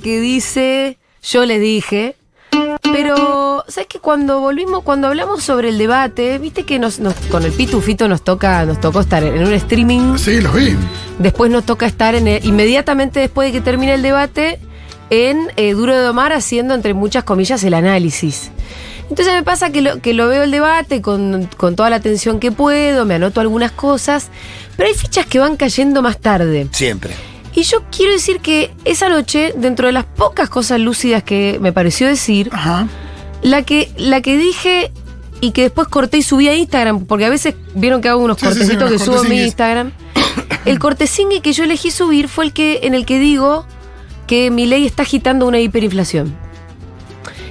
que dice, yo le dije, pero, ¿sabes que Cuando volvimos, cuando hablamos sobre el debate, viste que nos, nos- con el pitufito nos toca, nos tocó estar en un streaming, Sí, los vi. después nos toca estar en el- inmediatamente después de que termine el debate, en eh, Duro de Domar haciendo, entre muchas comillas, el análisis. Entonces me pasa que lo, que lo veo el debate con, con toda la atención que puedo, me anoto algunas cosas, pero hay fichas que van cayendo más tarde. Siempre. Y yo quiero decir que esa noche, dentro de las pocas cosas lúcidas que me pareció decir, Ajá. la que, la que dije y que después corté y subí a Instagram, porque a veces vieron que hago unos Sí, sí, sí, cortecitos que subo a mi. Instagram. El cortesingue que yo elegí subir fue el que en el que digo que mi ley está agitando una hiperinflación.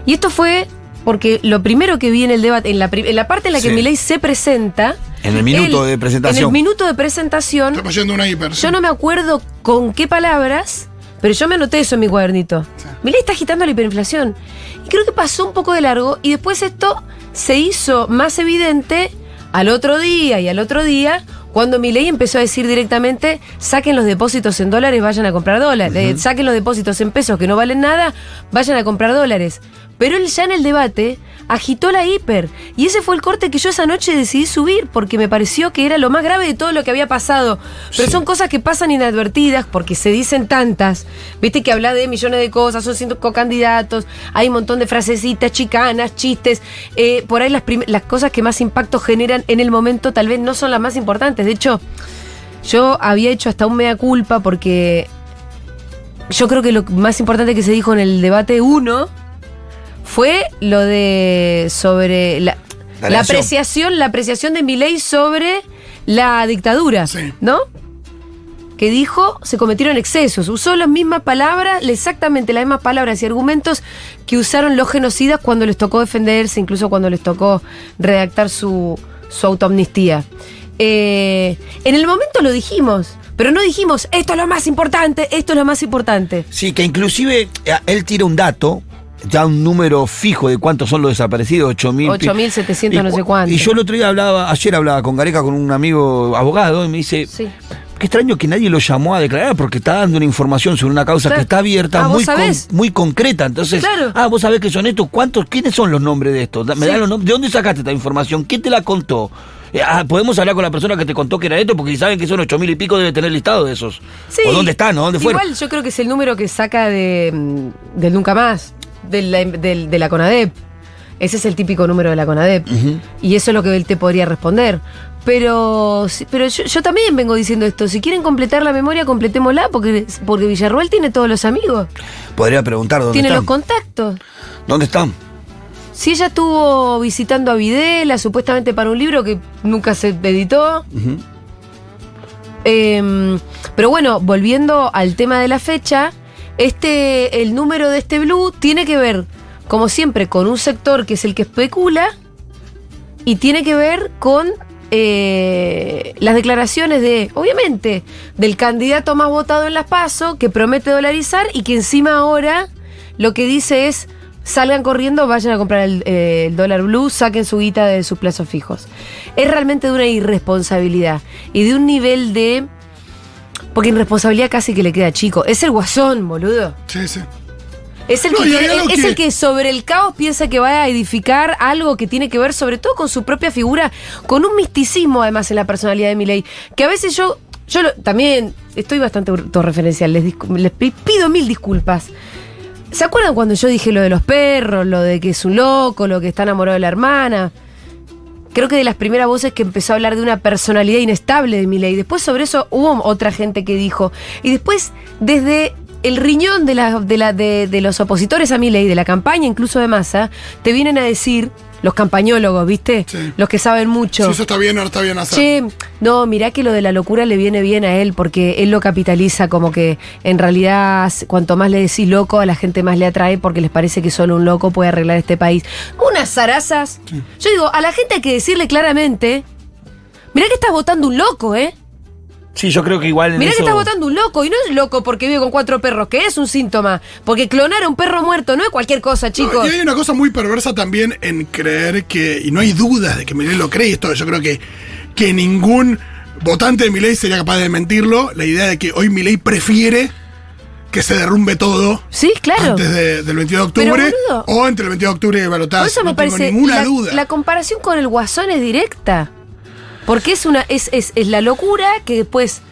Y esto fue porque lo primero que vi en el debate, en la, en la parte en la que mi ley se presenta. En el minuto de En presentación. el minuto de presentación, Está pasando una hiper. yo no me acuerdo con qué palabras, pero yo me anoté eso en mi cuadernito. Mi ley está agitando la hiperinflación. Y creo que pasó un poco de largo y después esto se hizo más evidente al otro día y al otro día cuando mi ley empezó a decir directamente saquen los depósitos en dólares, vayan a comprar dólares, saquen los depósitos en pesos que no valen nada, vayan a comprar dólares. Pero él ya en el debate agitó la hiper. Y ese fue el corte que yo esa noche decidí subir porque me pareció que era lo más grave de todo lo que había pasado. Pero son cosas que pasan inadvertidas porque se dicen tantas. Viste que habla de millones de cosas, son cinco candidatos, hay un montón de frasecitas, chicanas, chistes. Eh, por ahí las, cosas que más impacto generan en el momento tal vez no son las más importantes. De hecho, yo había hecho hasta un mea culpa porque yo creo que lo más importante que se dijo en el debate 1 fue lo de sobre la, La la relación. apreciación, la apreciación de Milei sobre la dictadura, Sí. ¿no? Que dijo se cometieron excesos. Usó las mismas palabras, exactamente las mismas palabras y argumentos que usaron los genocidas cuando les tocó defenderse, incluso cuando les tocó redactar su, su autoamnistía. Eh, en el momento lo dijimos, pero no dijimos esto es lo más importante, esto es lo más importante. Sí, que inclusive eh, él tira un dato, ya un número fijo de cuántos son los desaparecidos, 8.000. 8.700 no sé cu- cuánto. Y yo el otro día hablaba, ayer hablaba con Gareca, con un amigo abogado, y me dice, Sí. qué extraño que nadie lo llamó a declarar porque está dando una información sobre una causa Claro. que está abierta, Ah, ¿vos muy, con- muy concreta. Entonces, Claro. ah, vos sabés que son estos, ¿cuántos, quiénes son los nombres de estos? Da- Me Sí. dan los nombres. ¿De dónde sacaste esta información? ¿Quién te la contó? Eh, ah, podemos hablar con la persona que te contó que era esto, porque si saben que son ocho mil y pico, debe tener listado de esos. Sí. ¿O dónde están? ¿O dónde fueron? Igual yo creo que es el número que saca de, del Nunca Más, de la, de la CONADEP. Ese es el típico número de la CONADEP. Y eso es lo que él te podría responder. Pero, pero yo, yo también vengo diciendo esto. Si quieren completar la memoria, completémosla, porque, porque Villarroel tiene todos los amigos. Podría preguntar dónde Tiene están. los contactos. ¿Dónde están? Si ella estuvo visitando a Videla, supuestamente para un libro que nunca se editó. Em, pero bueno, volviendo al tema de la fecha, este, el número de este blue tiene que ver, como siempre, con un sector que es el que especula y tiene que ver con eh, las declaraciones de, obviamente, del candidato más votado en las PASO, que promete dolarizar y que encima ahora lo que dice es salgan corriendo, vayan a comprar el, eh, el dólar blue, saquen su guita de sus plazos fijos. Es realmente de una irresponsabilidad y de un nivel de... Porque irresponsabilidad casi que le queda chico. Es el guasón, boludo. Sí, sí. Es el, No, que, y hay quiere- algo es que- el que sobre el caos piensa que va a edificar algo que tiene que ver sobre todo con su propia figura, con un misticismo además en la personalidad de Milei, que a veces yo, yo lo- también estoy bastante autorreferencial, les, les pi- pido mil disculpas. ¿Se acuerdan cuando yo dije lo de los perros, lo de que es un loco, lo que está enamorado de la hermana? Creo que de las primeras voces que empezó a hablar de una personalidad inestable de Milei. Después sobre eso hubo otra gente que dijo. Y después, desde el riñón de, la, de, de los opositores a Milei, de la campaña incluso de Massa, te vienen a decir, los campañólogos, ¿viste? Sí. Los que saben mucho. Si eso está bien o no está bien hacer. Che, no, mirá que lo de la locura le viene bien a él porque él lo capitaliza como que en realidad cuanto más le decís loco a la gente más le atrae porque les parece que solo un loco puede arreglar este país. Unas zarazas. Yo digo, a la gente hay que decirle claramente, mirá que estás votando un loco, ¿eh? Sí, yo creo que igual Mirá que estás votando un loco y no es loco porque vive con cuatro perros, que es un síntoma. Porque clonar a un perro muerto no es cualquier cosa, No, chicos. y hay una cosa muy perversa también en creer que, y no hay dudas de que Milei lo cree, esto yo creo que, que ningún votante de Milei sería capaz de mentirlo, la idea de que hoy Milei prefiere que se derrumbe todo Sí, claro. antes de- del 22 de Pero, octubre boludo. o entre el 22 de octubre y el balotaje. Por eso me no tengo parece. ninguna la, duda. la comparación con el Guasón es directa. Porque es una. Es, es, es la locura que después.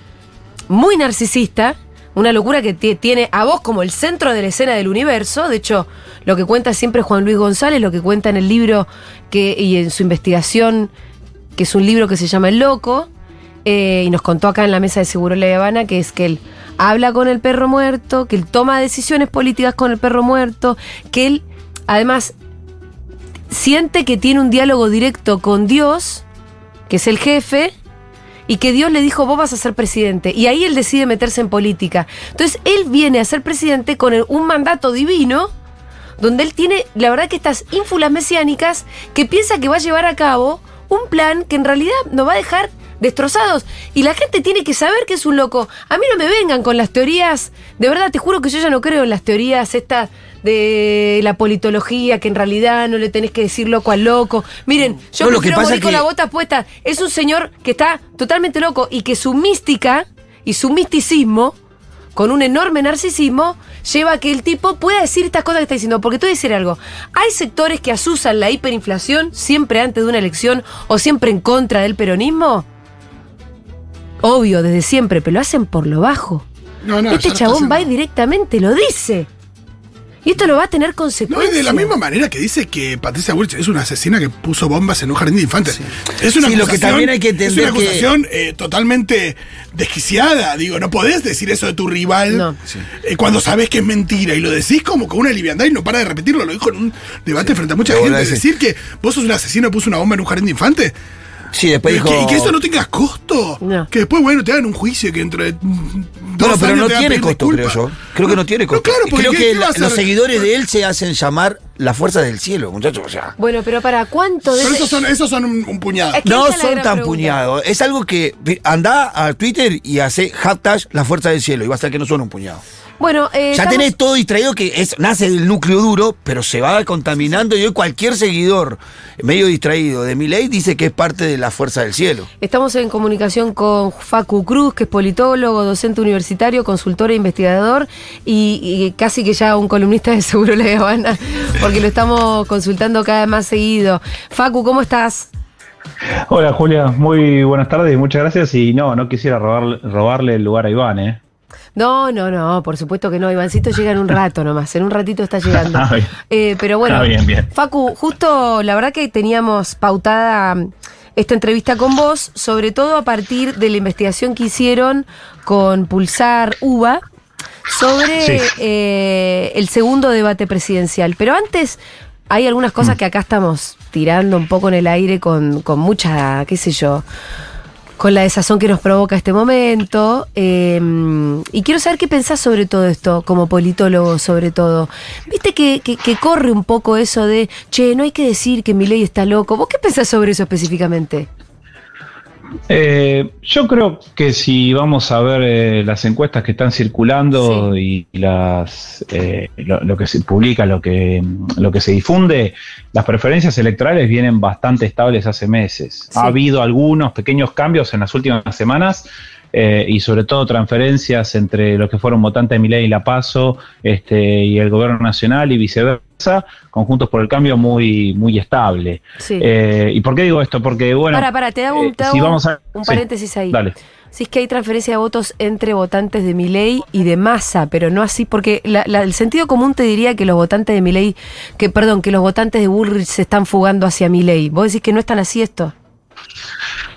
Muy narcisista. Una locura que ti- tiene a vos como el centro de la escena del universo. De hecho, lo que cuenta siempre Juan Luis González, lo que cuenta en el libro que, y en su investigación, que es un libro que se llama El Loco, eh, y nos contó acá en la mesa de Seguro La Habana, que es que él habla con el perro muerto, que él toma decisiones políticas con el perro muerto, que él, además, siente que tiene un diálogo directo con Dios, que es el jefe, y que Dios le dijo, vos vas a ser presidente. Y ahí él decide meterse en política. Entonces, él viene a ser presidente con un mandato divino, donde él tiene, la verdad que estas ínfulas mesiánicas, que piensa que va a llevar a cabo un plan que en realidad nos va a dejar destrozados. Y la gente tiene que saber que es un loco. A mí no me vengan con las teorías, de verdad te juro que yo ya no creo en las teorías estas de la politología, que en realidad no le tenés que decir loco al loco. Miren, yo No, lo que prefiero pasa morir con que- la bota puesta. Es un señor que está totalmente loco y que su mística y su misticismo, con un enorme narcisismo, lleva a que el tipo pueda decir estas cosas que está diciendo. Porque te voy a decir algo. Hay sectores que asusan la hiperinflación siempre antes de una elección o siempre en contra del peronismo. Obvio, desde siempre, pero lo hacen por lo bajo. No, no, este chabón va y directamente lo dice. Y esto lo va a tener No, consecuencias. y de la misma manera que dice que Patricia Bullrich es una asesina que puso bombas en un jardín de infantes. Es una Sí, lo que acusación- también hay que Es entender una que- acusación eh, totalmente desquiciada. Digo, no podés decir eso de tu rival No. eh, cuando sabes que es mentira y lo decís como con una liviandad y no para de repetirlo. Lo dijo en un debate frente a mucha gente. Decir que vos sos un asesino que puso una bomba en un jardín de infantes. Sí, después Y dijo. que, y que eso no tenga costo. No. Que después, bueno, te hagan un juicio que mm, Bueno, pero no tiene costo, creo yo. Creo que no tiene No, costo. claro, porque creo ¿qué- que qué la- los seguidores de él se hacen llamar la fuerza del cielo, muchachos. O sea, Bueno, pero para cuánto de Pero esos son, esos son un, un puñado. Es que no son tan pregunta. puñados. Es algo que anda a Twitter y hace hashtag la fuerza del cielo y va a ser que no son un puñado. Bueno, eh, Ya estamos- tenés todo distraído que es, nace del núcleo duro, pero se va contaminando y hoy cualquier seguidor medio distraído de mi ley dice que es parte de la fuerza del cielo. Estamos en comunicación con Facu Cruz, que es politólogo, docente universitario, consultor e investigador y, y casi que ya un columnista de Seguro La Habana, porque lo estamos consultando cada vez más seguido. Facu, ¿cómo estás? Hola Julia, muy buenas tardes y muchas gracias. Y no, no quisiera robarle, robarle el lugar a Iván, ¿eh? No, no, no, por supuesto que no. Ivancito llega en un rato nomás, en un ratito está llegando. Eh, pero bueno, bien, bien. Facu, justo la verdad que teníamos pautada mm, esta entrevista con vos, sobre todo a partir de la investigación que hicieron con Pulsar UBA sobre Sí. eh, el segundo debate presidencial. Pero antes hay algunas cosas Mm. que acá estamos tirando un poco en el aire con, con mucha, qué sé yo, con la desazón que nos provoca este momento. eh, y quiero saber qué pensás sobre todo esto, como politólogo sobre todo. Viste que, que- que corre un poco eso de, che, no hay que decir que mi ley está loco. ¿Vos qué pensás sobre eso específicamente? Eh, yo creo que si vamos a ver eh, las encuestas que están circulando y, y las eh, lo, lo que se publica, lo que, lo que se difunde, las preferencias electorales vienen bastante estables hace meses. Sí. Ha habido algunos pequeños cambios en las últimas semanas. Eh, y sobre todo transferencias entre los que fueron votantes de Milei y La Paso este, y el gobierno nacional y viceversa, conjuntos por el cambio muy, muy estable. Sí. Eh, ¿Y por qué digo esto? Porque, bueno. para, para, te hago un, eh, te si hago vamos a- un sí, paréntesis ahí. Dale. Si es que hay transferencia de votos entre votantes de Milei y de Massa, pero no así, porque la- la- el sentido común te diría que los votantes de Milei, que perdón, que los votantes de Bullrich se están fugando hacia Milei. ¿Vos decís que no es tan así esto?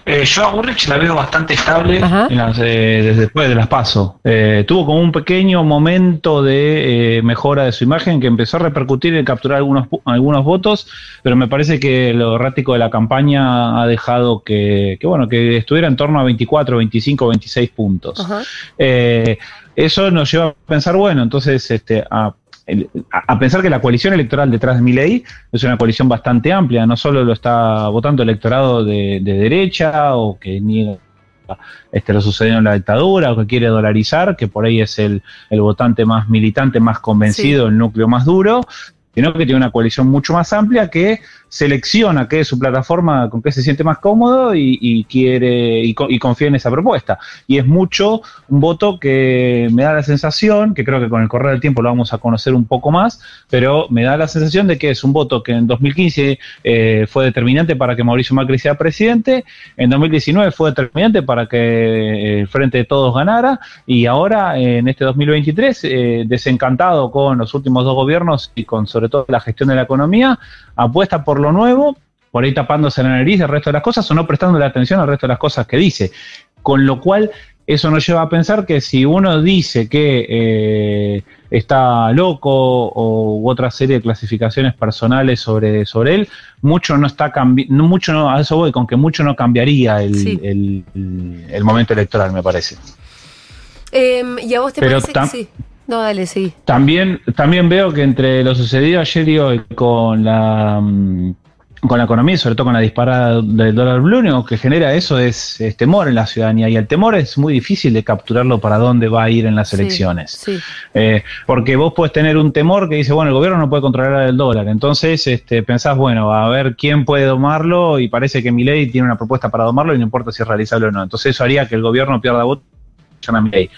Eh, yo a Burrich la veo bastante estable las, eh, desde después de las PASO. Eh, tuvo como un pequeño momento de eh, mejora de su imagen que empezó a repercutir en capturar algunos, algunos votos, pero me parece que lo errático de la campaña ha dejado que, que, bueno, que estuviera en torno a 24, 25, 26 puntos. Eh, eso nos lleva a pensar, bueno, entonces este, a, a- pensar que la coalición electoral detrás de Milei es una coalición bastante amplia, no solo lo está votando electorado de, de derecha o que niega este, lo sucedido en la dictadura o que quiere dolarizar, que por ahí es el, el votante más militante, más convencido, el núcleo más duro. Sino que tiene una coalición mucho más amplia que selecciona qué es su plataforma, con qué se siente más cómodo y, quiere y, confía en esa propuesta. Y es mucho un voto que me da la sensación, que creo que con el correr del tiempo lo vamos a conocer un poco más, pero me da la sensación de que es un voto que en 2015 eh, fue determinante para que Mauricio Macri sea presidente, en 2019 fue determinante para que eh, el Frente de Todos ganara y ahora en este 2023, eh, desencantado con los últimos dos gobiernos y con sobre todo la gestión de la economía, apuesta por lo nuevo, por ahí tapándose la nariz del resto de las cosas o no prestándole atención al resto de las cosas que dice. Con lo cual, eso nos lleva a pensar que si uno dice que eh, está loco o otra serie de clasificaciones personales sobre, sobre él, mucho no está cambiando, mucho no, a eso voy, con que mucho no cambiaría el, momento electoral, me parece. Em, ¿Y a vos te parece que sí? No, dale, sí. También, también veo que entre lo sucedido ayer y hoy con la mm, con la economía sobre todo con la disparada del dólar blue, que genera eso es, temor en la ciudadanía y el temor es muy difícil de capturarlo para dónde va a ir en las elecciones. Eh, porque vos puedes tener un temor que dice, bueno, el gobierno no puede controlar el dólar, entonces este, pensás, bueno, a ver quién puede domarlo y parece que mi ley tiene una propuesta para domarlo y no importa si es realizable o no. Entonces eso haría que el gobierno pierda votos a mi ley.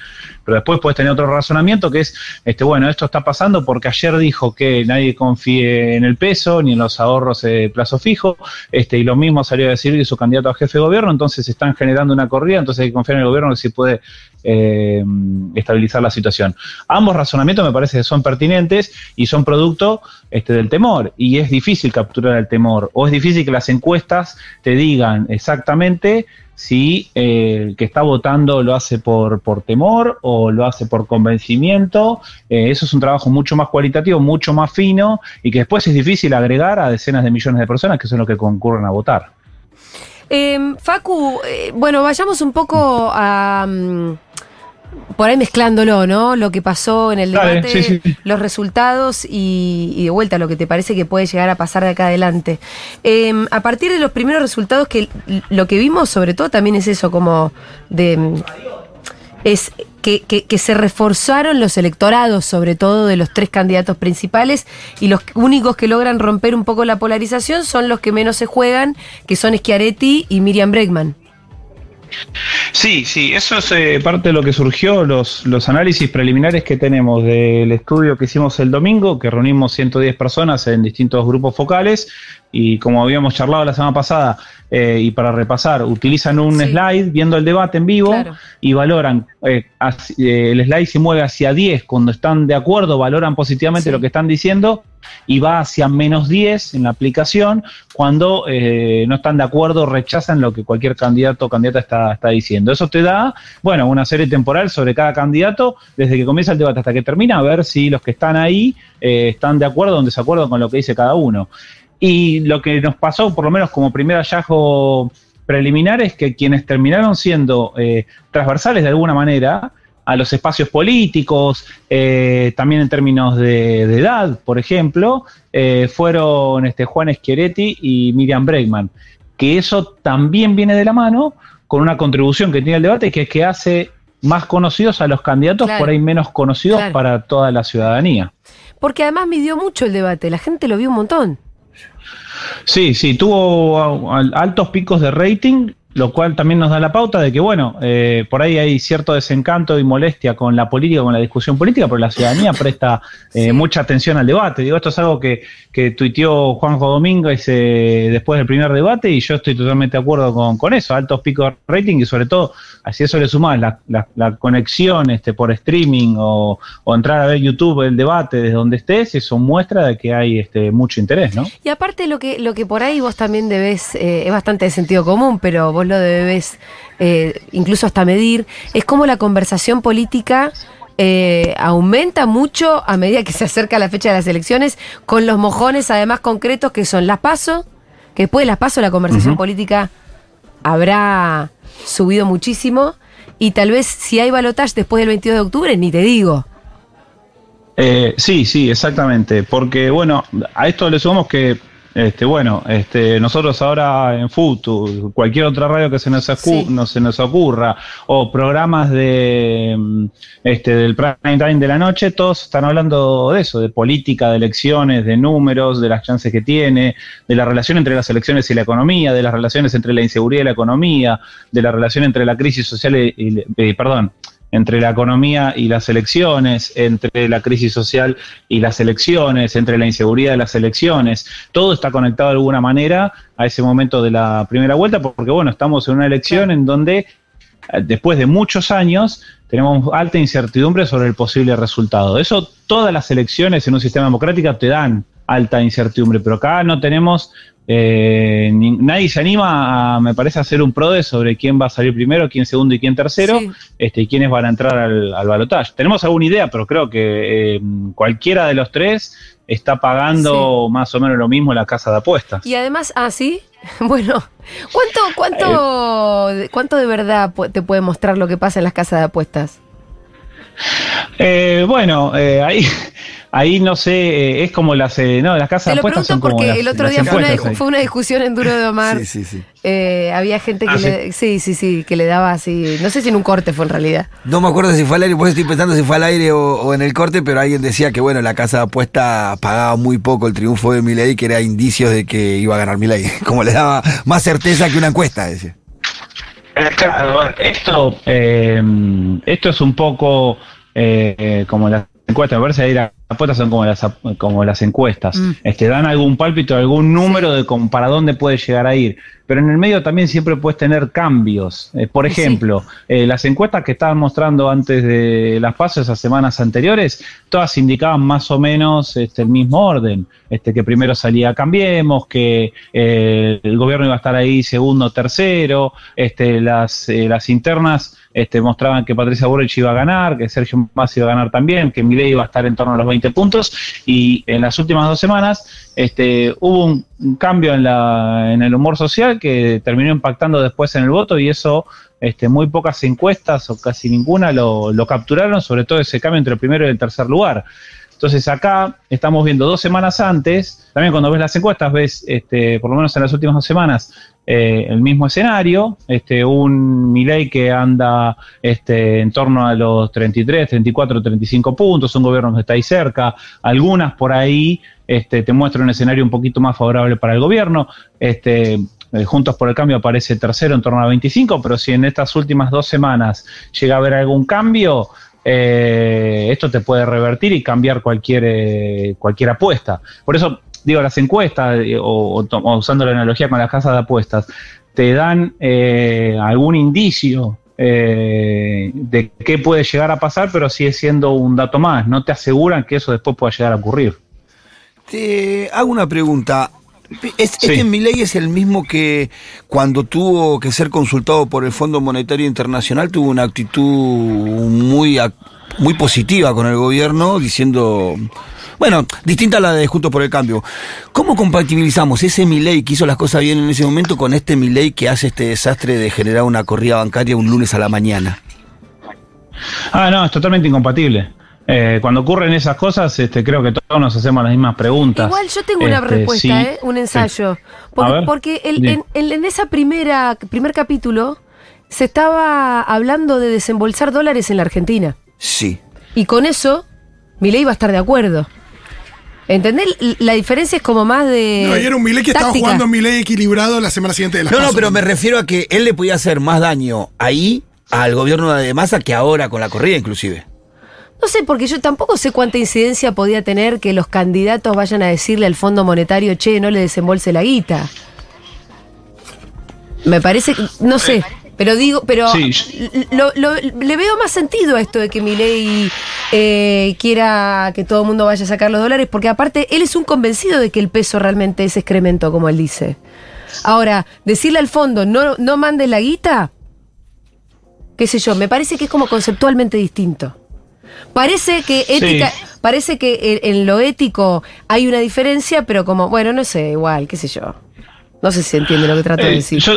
Pero después puedes tener otro razonamiento que es, este, bueno, esto está pasando porque ayer dijo que nadie confíe en el peso ni en los ahorros de plazo fijo, este, y lo mismo salió a decir que su candidato a jefe de gobierno, entonces están generando una corrida, entonces hay que confiar en el gobierno que si puede eh, estabilizar la situación. Ambos razonamientos me parece que son pertinentes y son producto este, del temor, y es difícil capturar el temor, o es difícil que las encuestas te digan exactamente si eh, el que está votando lo hace por, por temor o lo hace por convencimiento. Eh, eso es un trabajo mucho más cualitativo, mucho más fino y que después es difícil agregar a decenas de millones de personas que son los que concurren a votar. Em, Facu, eh, bueno, vayamos un poco a... Mm, por ahí mezclándolo, ¿no? Lo que pasó en el debate, los resultados y, de vuelta lo que te parece que puede llegar a pasar de acá adelante. Em, a partir de los primeros resultados, que lo que vimos sobre todo también es eso, como de... Es que, que, se reforzaron los electorados, sobre todo de los tres candidatos principales, y los únicos que logran romper un poco la polarización son los que menos se juegan, que son Schiaretti y Miriam Bregman. Sí, sí, eso es eh, parte de lo que surgió, los, los análisis preliminares que tenemos del estudio que hicimos el domingo, que reunimos 110 personas en distintos grupos focales, y como habíamos charlado la semana pasada, eh, y para repasar, utilizan un slide viendo el debate en vivo y valoran, eh, eh, el slide se mueve hacia 10 cuando están de acuerdo, valoran positivamente lo que están diciendo y va hacia menos 10 en la aplicación. Cuando no están de acuerdo, rechazan lo que cualquier candidato o candidata está, está diciendo. Eso te da, bueno, una serie temporal sobre cada candidato desde que comienza el debate hasta que termina, a ver si los que están ahí están de acuerdo o en desacuerdo con lo que dice cada uno. Y lo que nos pasó, por lo menos como primer hallazgo preliminar, es que quienes terminaron siendo eh, transversales de alguna manera a los espacios políticos, eh, también en términos de, edad, por ejemplo, eh, fueron este, Juan Schiaretti y Miriam Bregman. Que eso también viene de la mano con una contribución que tiene el debate, que es que hace más conocidos a los candidatos, por ahí menos conocidos para toda la ciudadanía. Porque además midió mucho el debate, la gente lo vio un montón. Sí, sí, tuvo altos picos de rating lo cual también nos da la pauta de que, bueno, eh, por ahí hay cierto desencanto y molestia con la política, con la discusión política, pero la ciudadanía presta eh, mucha atención al debate. Digo, esto es algo que, que tuiteó Juanjo Domínguez eh, después del primer debate y yo estoy totalmente de acuerdo con, eso, altos picos de rating y sobre todo, si eso le sumás la, la, conexión este, por streaming o, entrar a ver YouTube el debate desde donde estés, eso muestra de que hay este, mucho interés, ¿no? Y aparte lo que, lo que por ahí vos también debes, es bastante de sentido común, pero vos lo debes eh, incluso hasta medir, es como la conversación política eh, aumenta mucho a medida que se acerca la fecha de las elecciones, con los mojones además concretos que son las PASO, que después de las PASO la conversación política habrá subido muchísimo, y tal vez si hay balotaje después del 22 de octubre, ni te digo. Eh, sí, sí, exactamente, porque bueno, a esto le sumamos que Este, bueno, este, nosotros ahora en Futu, cualquier otra radio que se nos, acu- Sí. no se nos ocurra, o programas de mm, este, del prime time de la noche, todos están hablando de eso, de política, de elecciones, de números, de las chances que tiene, de la relación entre las elecciones y la economía, de las relaciones entre la inseguridad y la economía, de la relación entre la crisis social y, y- eh, perdón, entre la economía y las elecciones, entre la crisis social y las elecciones, entre la inseguridad y las elecciones. Todo está conectado de alguna manera a ese momento de la primera vuelta, porque bueno, estamos en una elección en donde eh, después de muchos años tenemos alta incertidumbre sobre el posible resultado. Eso todas las elecciones en un sistema democrático te dan alta incertidumbre, pero acá no tenemos, eh, ni- nadie se anima a, me parece, a hacer un PRODE sobre quién va a salir primero, quién segundo y quién tercero, Sí. este, y quiénes van a entrar al, al balotaje. Tenemos alguna idea, pero creo que eh, cualquiera de los tres está pagando más o menos lo mismo en la casa de apuestas. Y además, ah, sí. Bueno, ¿cuánto, cuánto, cuánto de verdad te puede mostrar lo que pasa en las casas de apuestas? Eh, bueno, eh, ahí, ahí no sé, eh, es como las, eh, no, las casas Te de lo apuestas pregunto son como porque las- el otro día fue una, fue discusión en Duro de Omar. Sí, sí, sí. Eh, había gente que Ah, le, sí, sí, sí, que le daba así, no sé si en un corte fue en realidad. No me acuerdo si fue al aire, pues estoy pensando si fue al aire o, o en el corte, pero alguien decía que bueno, la casa de apuesta pagaba muy poco el triunfo de Milei, que era indicios de que iba a ganar Milei. Como le daba más certeza que una encuesta, decía. Eh, claro, esto, eh, esto es un poco eh, como las encuestas, me parece que ahí las apuestas son como las, como las encuestas. Mm. Este, dan algún pálpito, algún número de con- para dónde puede llegar a ir. Pero en el medio también siempre puedes tener cambios. Eh, por Sí. ejemplo, eh, las encuestas que estaban mostrando antes de las pasos, esas semanas anteriores, todas indicaban más o menos este, el mismo orden. Este, que primero salía Cambiemos, que eh, el gobierno iba a estar ahí segundo, tercero, este, las, eh, las internas este, mostraban que Patricia Burrich iba a ganar, que Sergio Massa iba a ganar también, que Milei iba a estar en torno a los 20 puntos, y en las últimas dos semanas este, hubo un, cambio en, la, en el humor social que terminó impactando después en el voto, y eso este, muy pocas encuestas o casi ninguna lo, lo capturaron, sobre todo ese cambio entre el primero y el tercer lugar. Entonces acá estamos viendo dos semanas antes, también cuando ves las encuestas ves, este, por lo menos en las últimas dos semanas, eh, el mismo escenario, este, un Milei que anda este, en torno a los 33, 34, 35 puntos, un gobierno que está ahí cerca, algunas por ahí este, te muestran un escenario un poquito más favorable para el gobierno, este, eh, Juntos por el Cambio aparece tercero en torno a 25, pero si en estas últimas dos semanas llega a haber algún cambio, eh, esto te puede revertir y cambiar cualquier, cualquier apuesta. Por eso digo, las encuestas, eh, o, usando la analogía con las casas de apuestas, te dan eh, algún indicio eh, de qué puede llegar a pasar, pero sigue siendo un dato más. No te aseguran que eso después pueda llegar a ocurrir. Te hago una pregunta. ¿Es, Sí. ¿Este Milei es el mismo que cuando tuvo que ser consultado por el Fondo Monetario Internacional tuvo una actitud muy, muy positiva con el gobierno, diciendo, bueno, distinta a la de Juntos por el Cambio. ¿Cómo compatibilizamos ese Milei que hizo las cosas bien en ese momento con este Milei que hace este desastre de generar una corrida bancaria un lunes a la mañana? Ah, no, es totalmente incompatible. Eh, cuando ocurren esas cosas, este, creo que todos nos hacemos las mismas preguntas. Igual yo tengo una Este, respuesta, sí, ¿eh? un ensayo. Porque, ver, porque el- di. en, en- en esa primera primer capítulo se estaba hablando de desembolsar dólares en la Argentina. Sí. Y con eso, Milei va a estar de acuerdo. ¿Entendés? La diferencia es como más de. No, y era un Milei que estaba jugando Milei equilibrado la semana siguiente de la No, no, pero me refiero a que él le podía hacer más daño ahí al gobierno de Massa que ahora con la corrida inclusive. No sé, porque yo tampoco sé cuánta incidencia podía tener que los candidatos vayan a decirle al Fondo Monetario, che, no le desembolse la guita. Me parece, que- no sé, pero digo, pero Sí. lo- lo- le veo más sentido a esto de que Milei eh, quiera que todo el mundo vaya a sacar los dólares, porque aparte él es un convencido de que el peso realmente es excremento, como él dice. Ahora, decirle al fondo, no, no mandes la guita, qué sé yo, me parece que es como conceptualmente distinto. Parece que ética, Sí. parece que en, en lo ético hay una diferencia, pero como, bueno, no sé, igual, qué sé yo. No sé si entiende lo que trato de Eh, decir. yo-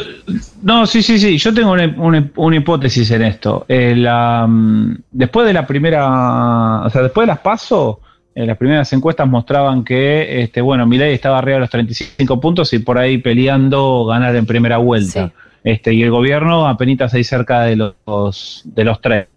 no, sí, sí, sí. Yo tengo una, una- una hipótesis en esto. Eh, la, mm, después de la primera, o sea, después de las pasos, eh, las primeras encuestas mostraban que, este, bueno, Milei estaba arriba de los 35 puntos y por ahí peleando ganar en primera vuelta. Sí. Este, y el gobierno apenas ahí cerca de los, de los tres.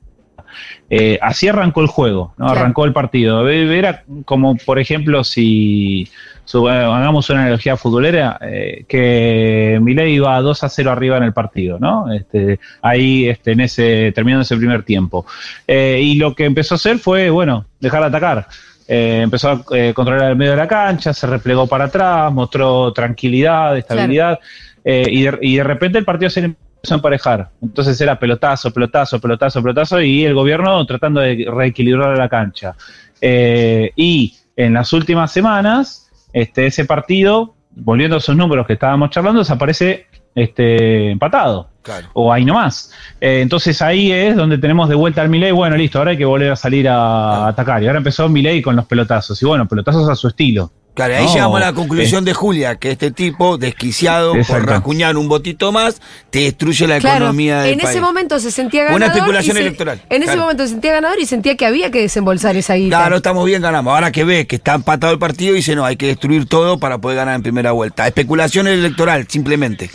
Eh, así arrancó el juego, ¿no? Claro. arrancó el partido. Era como, por ejemplo, si hagamos una analogía futbolera, eh, que Milei iba 2 a 0 arriba en el partido, ¿no? Este, ahí este, en ese, terminando ese primer tiempo. Eh, y lo que empezó a hacer fue, bueno, dejar de atacar. Empezó a controlar el medio de la cancha, se replegó para atrás, mostró tranquilidad, estabilidad, y, de, y de repente el partido se le empezó a emparejar. Entonces era pelotazo, pelotazo, pelotazo, pelotazo, y el gobierno tratando de reequilibrar la cancha. Eh, y en las últimas semanas, este, ese partido, volviendo a esos números que estábamos charlando, desaparece este, empatado Claro. o ahí nomás. Eh, entonces ahí es donde tenemos de vuelta al Milei, bueno, listo, ahora hay que volver a salir a atacar. Y ahora empezó Milei con los pelotazos. Y bueno, pelotazos a su estilo. Claro, ahí No, llegamos a la conclusión de Julia, que este tipo, desquiciado por Exacto. rascuñar un votito más, te destruye la Claro, economía del en país. ese momento se sentía ganador. Una y especulación se- electoral, En ese claro. momento se sentía ganador y sentía que había que desembolsar esa guita. Claro, estamos bien, ganamos. Ahora que ve que está empatado el partido, dice, no, hay que destruir todo para poder ganar en primera vuelta. Especulación electoral, simplemente.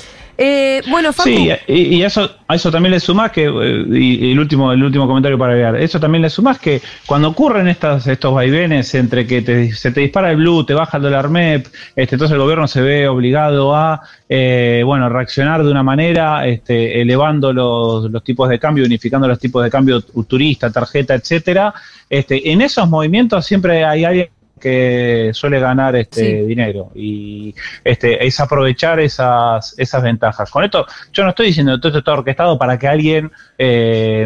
Eh, bueno, Facu, Sí, y, eso, a eso también le sumás que, eh, y, el último, el último comentario para agregar, eso también le sumás que cuando ocurren estas, estos vaivenes entre que te- se te dispara el blue, te baja el dólar MEP, este, entonces el gobierno se ve obligado a, eh, bueno, reaccionar de una manera, este, elevando los, los tipos de cambio, unificando los tipos de cambio tu- turista, tarjeta, etcétera, este, en esos movimientos siempre hay alguien que suele ganar este Sí. dinero y este es aprovechar esas esas ventajas. Con esto yo no estoy diciendo que todo esto está orquestado para que alguien eh,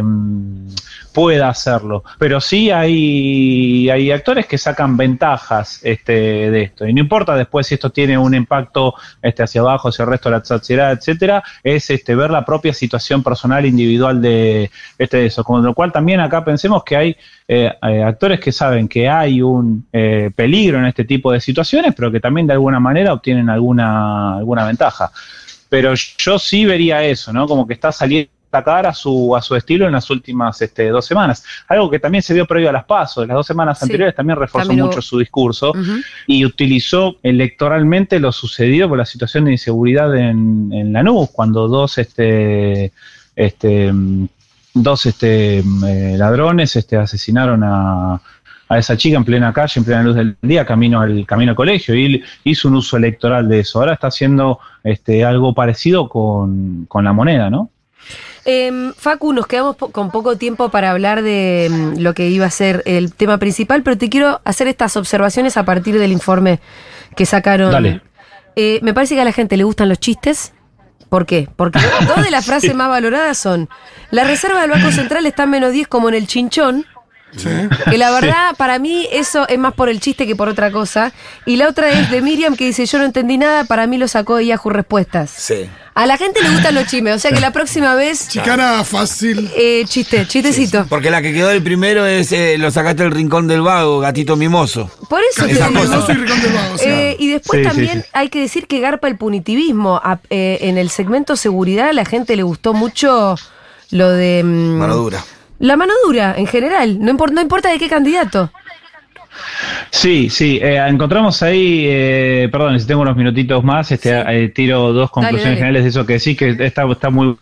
pueda hacerlo, pero sí hay hay actores que sacan ventajas este de esto y no importa después si esto tiene un impacto este hacia abajo, hacia el resto de la sociedad, etcétera, es este ver la propia situación personal individual de este de eso, con lo cual también acá pensemos que hay eh, eh, actores que saben que hay un eh, peligro en este tipo de situaciones, pero que también de alguna manera obtienen alguna, alguna ventaja. Pero yo sí vería eso, ¿no? Como que está saliendo a su, a su estilo en las últimas este, dos semanas. Algo que también se vio previo a las pasos. Las dos semanas Sí, anteriores también reforzó también mucho su discurso y utilizó electoralmente lo sucedido por la situación de inseguridad en, en Lanús, cuando dos este, este, dos este, mm, eh, ladrones este, asesinaron a, a esa chica en plena calle, en plena luz del día, camino al camino al colegio, y hizo un uso electoral de eso. Ahora está haciendo este, algo parecido con, con la moneda, ¿no? Em, Facu, nos quedamos po- con poco tiempo para hablar de mm, lo que iba a ser el tema principal, pero te quiero hacer estas observaciones a partir del informe que sacaron. Dale. Eh, me parece que a la gente le gustan los chistes. ¿Por qué? Porque dos de las frases más valoradas son: La reserva del Banco Central está en menos 10 como en el chinchón. Sí. Que la verdad, para mí, eso es más por el chiste que por otra cosa. Y la otra es de Miriam que dice: Yo no entendí nada, para mí lo sacó de Yahoo Respuestas. Sí. A la gente le gustan los chismes, o sea que la próxima vez. Chicana fácil. Eh, chiste, chistecito. Porque la que quedó del primero es eh, lo sacaste del rincón del vago, gatito mimoso. Por eso te Esa digo. cosa. No soy Ricón del Vago, o sea. Eh, y después Sí, también sí. hay que decir que garpa el punitivismo. A- eh, en el segmento seguridad a la gente le gustó mucho lo de... mm, Mano dura. La mano dura, en general. No, impor- no importa de qué candidato. Sí, sí, eh, encontramos ahí, eh, perdón, si tengo unos minutitos más, este, eh, tiro dos conclusiones dale. generales de eso que sí, que está, está muy...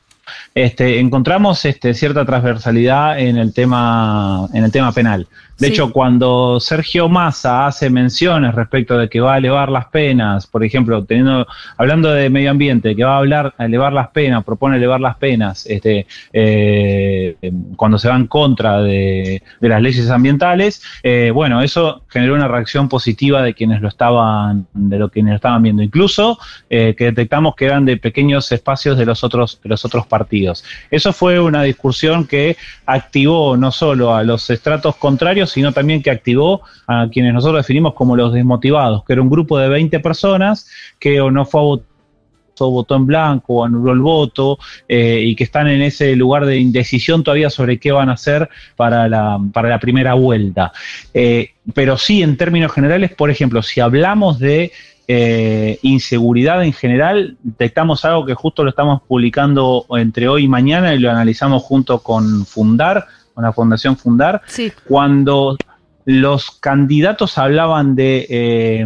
Este, encontramos este, cierta transversalidad en el tema, en el tema penal. De Sí. hecho, cuando Sergio Massa hace menciones respecto de que va a elevar las penas, por ejemplo, teniendo, hablando de medio ambiente, que va a hablar, a elevar las penas, propone elevar las penas, este, eh, cuando se va en contra de, de las leyes ambientales, eh, bueno, eso generó una reacción positiva de quienes lo estaban, de lo quienes lo estaban viendo. Incluso eh, que detectamos que eran de pequeños espacios de los otros, de los otros partidos. Eso fue una discusión que activó no solo a los estratos contrarios, sino también que activó a quienes nosotros definimos como los desmotivados, que era un grupo de 20 personas que o no fue a votar o votó en blanco o anuló el voto eh, y que están en ese lugar de indecisión todavía sobre qué van a hacer para la, para la primera vuelta. Eh, pero sí, en términos generales, por ejemplo, si hablamos de eh, inseguridad en general, detectamos algo que justo lo estamos publicando entre hoy y mañana y lo analizamos junto con Fundar, con la Fundación Fundar, Sí. cuando los candidatos hablaban de eh,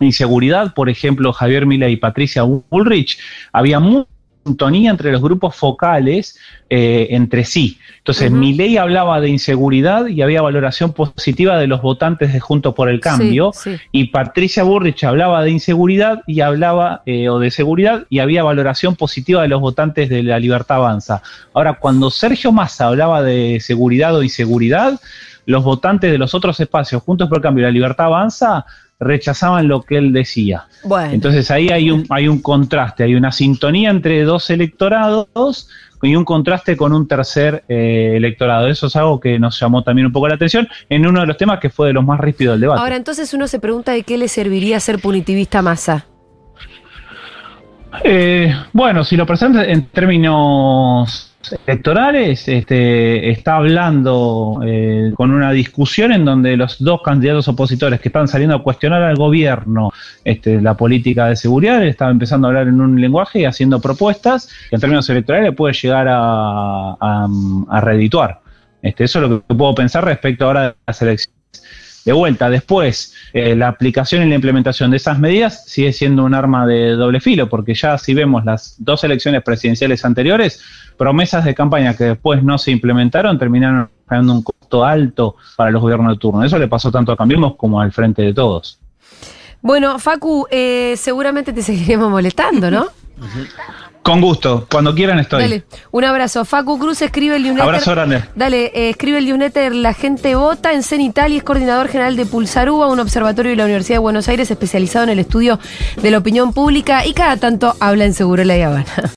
inseguridad, por ejemplo, Javier Mila y Patricia Ulrich, había sintonía entre los grupos focales eh, entre sí. Entonces, Ujú. Milei hablaba de inseguridad y había valoración positiva de los votantes de Juntos por el Cambio. Sí, sí. Y Patricia Burrich hablaba de inseguridad y hablaba, eh, o de seguridad, y había valoración positiva de los votantes de la Libertad Avanza. Ahora, cuando Sergio Massa hablaba de seguridad o inseguridad, los votantes de los otros espacios, Juntos por el Cambio y la Libertad Avanza, rechazaban lo que él decía. Bueno. Entonces ahí hay un, hay un contraste, hay una sintonía entre dos electorados y un contraste con un tercer eh, electorado. Eso es algo que nos llamó también un poco la atención en uno de los temas que fue de los más ríspidos del debate. Ahora, entonces uno se pregunta de qué le serviría ser punitivista a Massa. Eh, bueno, si lo presenta en términos electorales, este, está hablando eh, con una discusión en donde los dos candidatos opositores que están saliendo a cuestionar al gobierno este, la política de seguridad, estaba empezando a hablar en un lenguaje y haciendo propuestas que en términos electorales puede llegar a, a, a. Este, eso es lo que puedo pensar respecto ahora de las elecciones. De vuelta, después, eh, la aplicación y la implementación de esas medidas sigue siendo un arma de doble filo, porque ya si vemos las dos elecciones presidenciales anteriores, promesas de campaña que después no se implementaron terminaron generando un costo alto para los gobiernos de turno. Eso le pasó tanto a Cambiemos como al Frente de Todos. Bueno, Facu, eh, seguramente te seguiremos molestando, ¿no? Con gusto, cuando quieran estoy. Dale, un abrazo. Facu Cruz escribe el newsletter. Abrazo grande. Dale, eh, escribe el newsletter La gente vota en Cenital y es coordinador general de Pulsarúa, un observatorio de la Universidad de Buenos Aires especializado en el estudio de la opinión pública y cada tanto habla en Seguro La Habana.